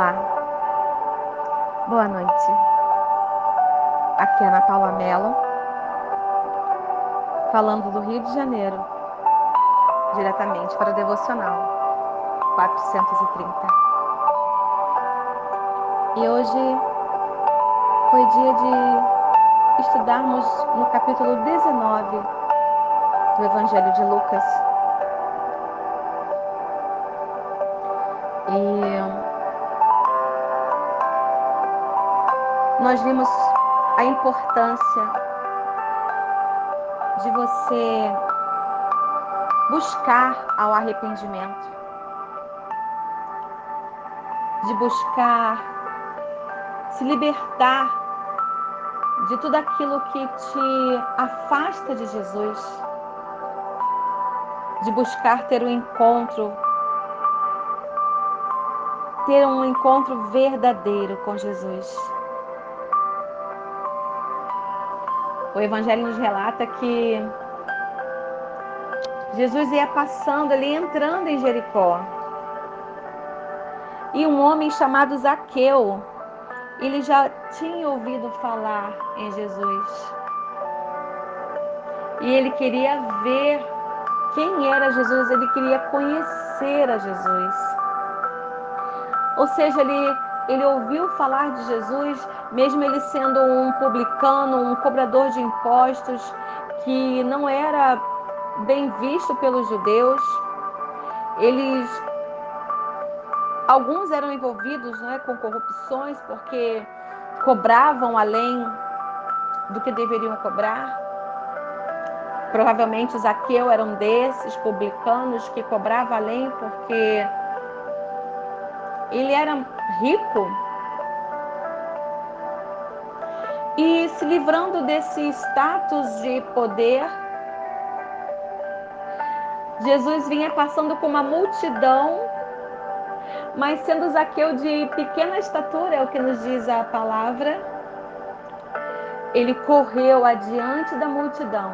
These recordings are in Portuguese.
Olá, boa noite. Aqui é Ana Paula Mello, falando do Rio de Janeiro, diretamente para o Devocional 430. E hoje foi dia de estudarmos no capítulo 19 do Evangelho de Lucas. Nós vimos a importância de você buscar ao arrependimento, de buscar se libertar de tudo aquilo que te afasta de Jesus, de buscar ter um encontro ter um encontro verdadeiro com Jesus. O Evangelho nos relata que Jesus ia passando ali, entrando em Jericó. E um homem chamado Zaqueu, ele já tinha ouvido falar em Jesus. E ele queria ver quem era Jesus, ele queria conhecer a Jesus. Ou seja, ele, ele ouviu falar de Jesus, mesmo ele sendo um publicano, um cobrador de impostos, que não era bem visto pelos judeus. Eles alguns eram envolvidos né, com corrupções porque cobravam além do que deveriam cobrar. Provavelmente Zaqueu era um desses publicanos que cobrava além porque ele era rico. E se livrando desse status de poder, Jesus vinha passando com uma multidão, mas sendo Zaqueu de pequena estatura, é o que nos diz a palavra, ele correu adiante da multidão.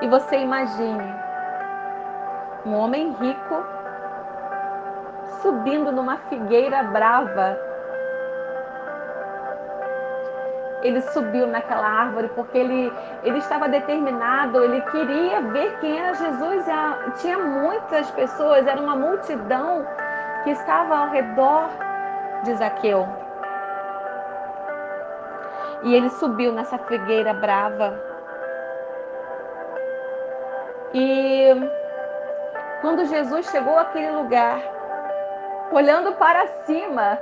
E você imagine um homem rico subindo numa figueira brava. Ele subiu naquela árvore porque ele, ele estava determinado, ele queria ver quem era Jesus. E tinha muitas pessoas, era uma multidão que estava ao redor de Zaqueu. E ele subiu nessa figueira brava. E quando Jesus chegou àquele lugar, olhando para cima,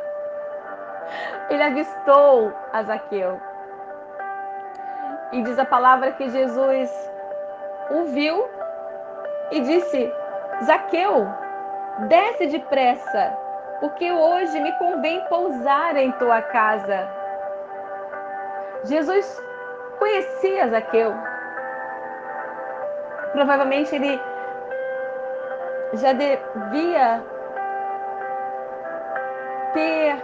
ele avistou a Zaqueu. E diz a palavra que Jesus o viu e disse: Zaqueu, desce depressa, porque hoje me convém pousar em tua casa. Jesus conhecia Zaqueu. Provavelmente ele já devia ter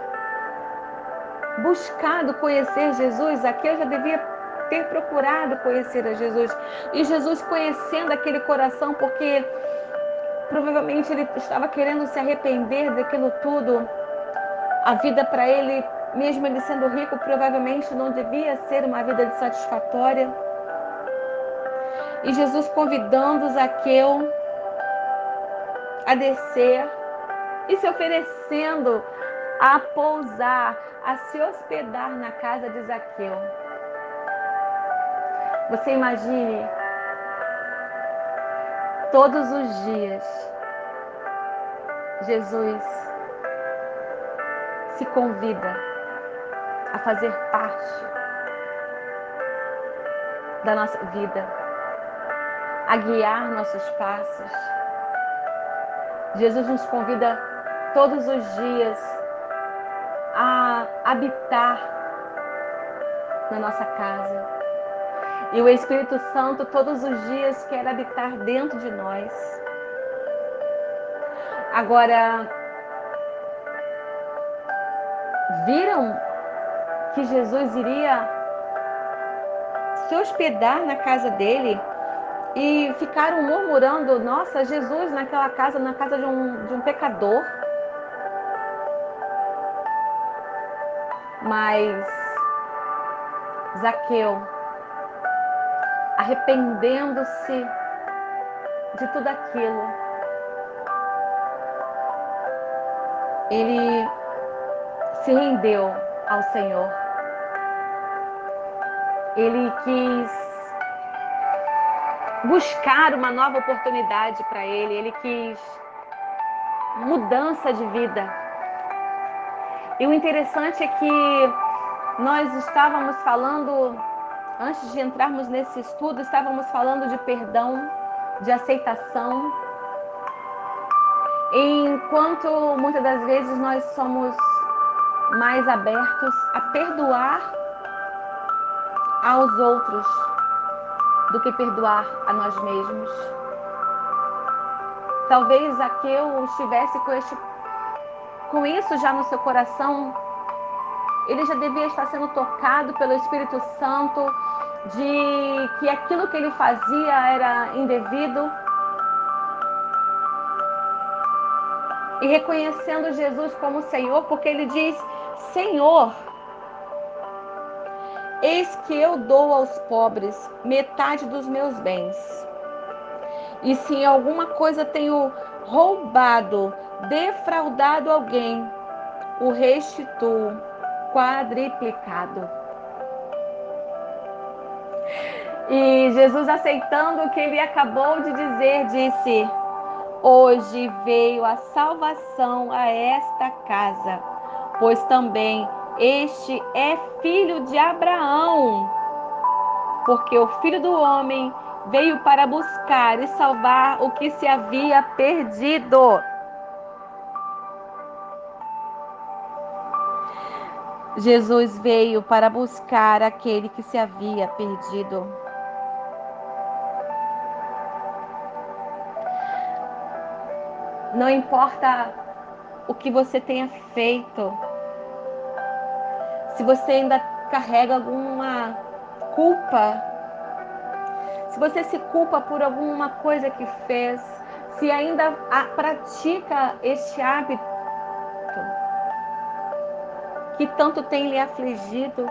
buscado conhecer Jesus, aqui eu já devia ter procurado conhecer a Jesus. E Jesus conhecendo aquele coração, porque provavelmente ele estava querendo se arrepender daquilo tudo. A vida para ele, mesmo ele sendo rico, provavelmente não devia ser uma vida satisfatória. E Jesus convidando Zaqueu a descer e se oferecendo a pousar, a se hospedar na casa de Zaqueu. Você imagine todos os dias Jesus se convida a fazer parte da nossa vida, a guiar nossos passos. Jesus nos convida todos os dias habitar na nossa casa. E o Espírito Santo todos os dias quer habitar dentro de nós. Agora, viram que Jesus iria se hospedar na casa dele e ficaram murmurando: Nossa, Jesus naquela casa, na casa de um, de um pecador. Mas Zaqueu, arrependendo-se de tudo aquilo, ele se rendeu ao Senhor. Ele quis buscar uma nova oportunidade para ele, ele quis mudança de vida. E o interessante é que nós estávamos falando, antes de entrarmos nesse estudo, estávamos falando de perdão, de aceitação. Enquanto muitas das vezes nós somos mais abertos a perdoar aos outros do que perdoar a nós mesmos. Talvez Zaqueu estivesse com, este, com isso já no seu coração. Ele já devia estar sendo tocado pelo Espírito Santo de que aquilo que ele fazia era indevido. E reconhecendo Jesus como Senhor, porque ele diz: Senhor, eis que eu dou aos pobres metade dos meus bens. E se em alguma coisa tenho roubado, defraudado alguém, o restituo quadriplicado. E Jesus, aceitando o que ele acabou de dizer, disse: Hoje veio a salvação a esta casa, pois também este é filho de Abraão. Porque o filho do homem veio para buscar e salvar o que se havia perdido. Jesus veio para buscar aquele que se havia perdido. Não importa o que você tenha feito, se você ainda carrega alguma culpa, se você se culpa por alguma coisa que fez, se ainda pratica este hábito que tanto tem lhe afligido,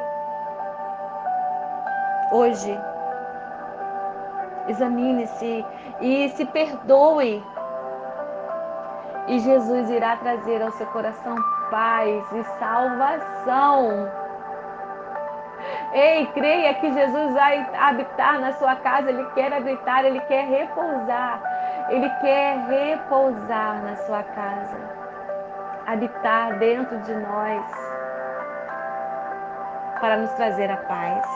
hoje, examine-se e se perdoe. E Jesus irá trazer ao seu coração paz e salvação. Ei, creia que Jesus vai habitar na sua casa, Ele quer habitar, Ele quer repousar, Ele quer repousar na sua casa, habitar dentro de nós, para nos trazer a paz.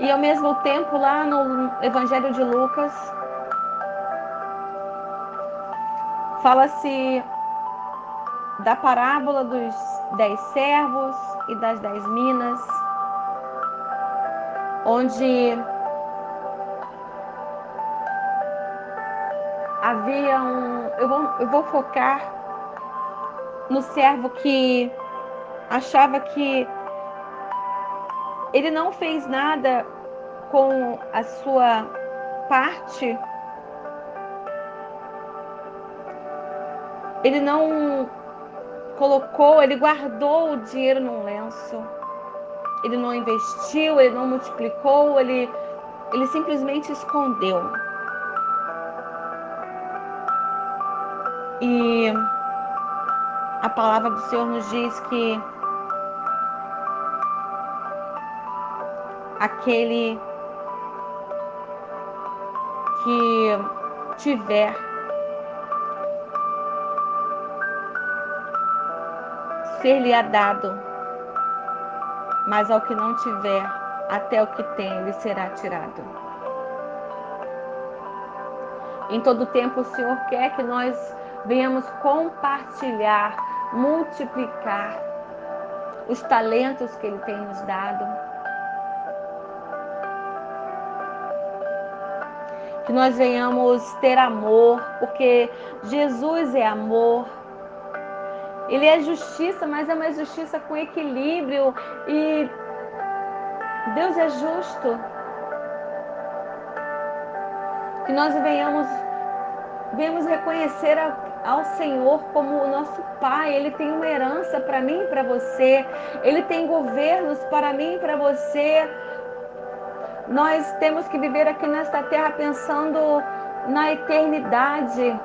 E ao mesmo tempo, lá no Evangelho de Lucas, fala-se da parábola dos dez servos e das dez minas, onde havia um. Eu vou, eu vou focar no servo que achava que ele não fez nada com a sua parte. Ele não colocou, ele guardou o dinheiro num lenço. Ele não investiu, ele não multiplicou, ele, ele simplesmente escondeu. E a palavra do Senhor nos diz que aquele que tiver ser-lhe-á dado, mas ao que não tiver, até o que tem lhe será tirado. Em todo tempo, o Senhor quer que nós venhamos compartilhar, multiplicar os talentos que Ele tem nos dado. Que nós venhamos ter amor, porque Jesus é amor. Ele é justiça, mas é uma justiça com equilíbrio e Deus é justo. Que nós venhamos, venhamos reconhecer ao Senhor como o nosso Pai. Ele tem uma herança para mim e para você. Ele tem governos para mim e para você. Nós temos que viver aqui nesta terra pensando na eternidade.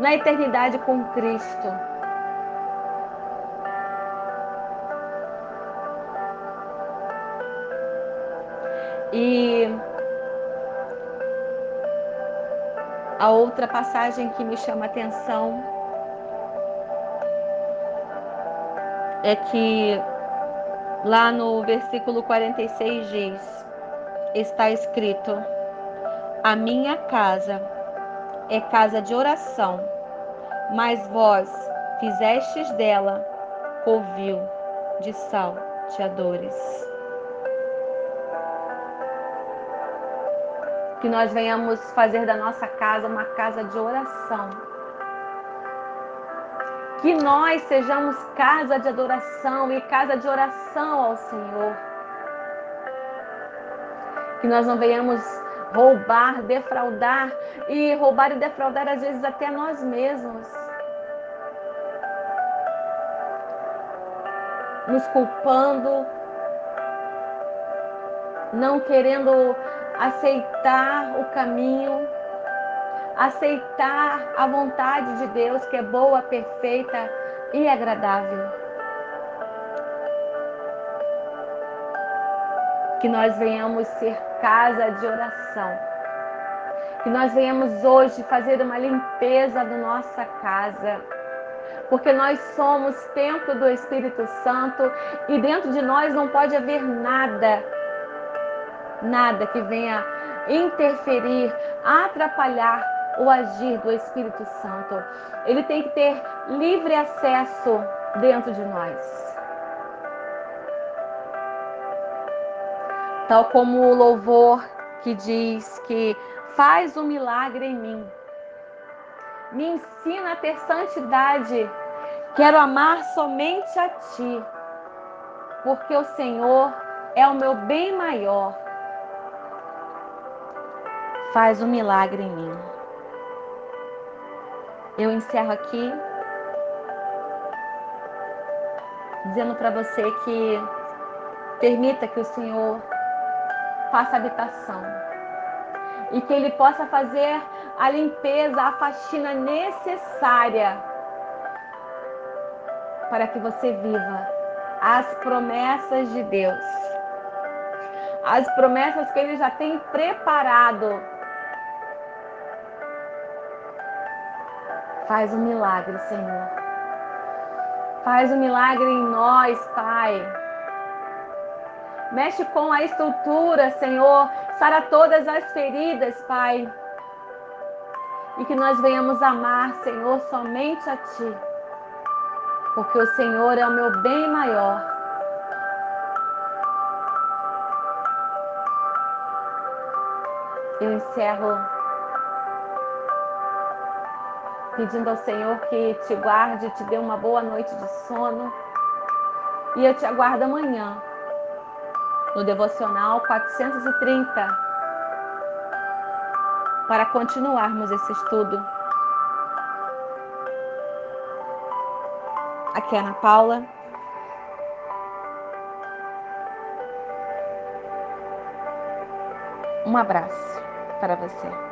Na eternidade com Cristo. E a outra passagem que me chama atenção é que lá no versículo 46 diz: está escrito: A minha casa é casa de oração, mas vós fizestes dela covil de salteadores. que nós venhamos fazer da nossa casa uma casa de oração. Que nós sejamos casa de adoração e casa de oração ao Senhor. Que nós não venhamos roubar, defraudar e roubar e defraudar às vezes até nós mesmos. Nos culpando, não querendo aceitar o caminho, aceitar a vontade de Deus que é boa, perfeita e agradável. Que nós venhamos ser casa de oração. Que nós venhamos hoje fazer uma limpeza da nossa casa. Porque nós somos templo do Espírito Santo e dentro de nós não pode haver nada nada que venha interferir, atrapalhar o agir do Espírito Santo. Ele tem que ter livre acesso dentro de nós. Tal como o louvor que diz que faz o um milagre em mim. Me ensina a ter santidade. Quero amar somente a ti, porque o Senhor é o meu bem maior faz um milagre em mim. Eu encerro aqui dizendo para você que permita que o Senhor faça habitação e que Ele possa fazer a limpeza, a faxina necessária para que você viva as promessas de Deus, as promessas que Ele já tem preparado Faz um milagre, Senhor. Faz um milagre em nós, Pai. Mexe com a estrutura, Senhor. Sara todas as feridas, Pai. E que nós venhamos amar, Senhor, somente a Ti. Porque o Senhor é o meu bem maior. Eu encerro pedindo ao Senhor que te guarde, te dê uma boa noite de sono. E eu te aguardo amanhã no devocional 430 para continuarmos esse estudo. Aqui é Ana Paula. Um abraço para você.